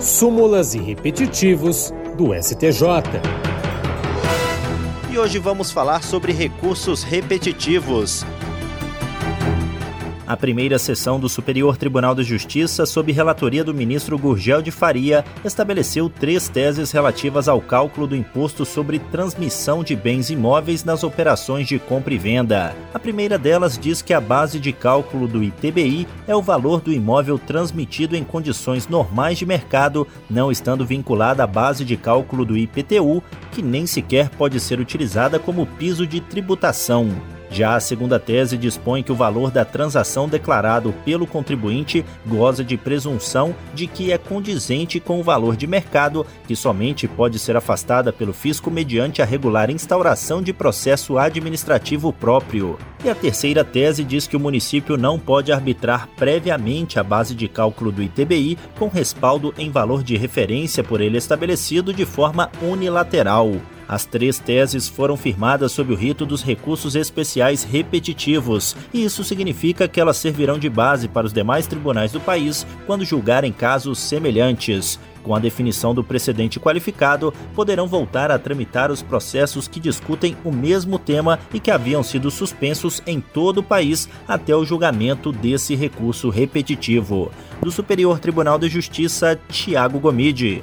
súmulas e repetitivos do STJ. E hoje vamos falar sobre recursos repetitivos. A primeira sessão do Superior Tribunal de Justiça, sob relatoria do ministro Gurgel de Faria, estabeleceu três teses relativas ao cálculo do imposto sobre transmissão de bens imóveis nas operações de compra e venda. A primeira delas diz que a base de cálculo do ITBI é o valor do imóvel transmitido em condições normais de mercado, não estando vinculada à base de cálculo do IPTU, que nem sequer pode ser utilizada como piso de tributação. Já a segunda tese dispõe que o valor da transação declarado pelo contribuinte goza de presunção de que é condizente com o valor de mercado, que somente pode ser afastada pelo fisco mediante a regular instauração de processo administrativo próprio. E a terceira tese diz que o município não pode arbitrar previamente a base de cálculo do ITBI com respaldo em valor de referência por ele estabelecido de forma unilateral. As três teses foram firmadas sob o rito dos recursos especiais repetitivos, e isso significa que elas servirão de base para os demais tribunais do país quando julgarem casos semelhantes. Com a definição do precedente qualificado, poderão voltar a tramitar os processos que discutem o mesmo tema e que haviam sido suspensos em todo o país até o julgamento desse recurso repetitivo. Do Superior Tribunal de Justiça, Tiago Gomide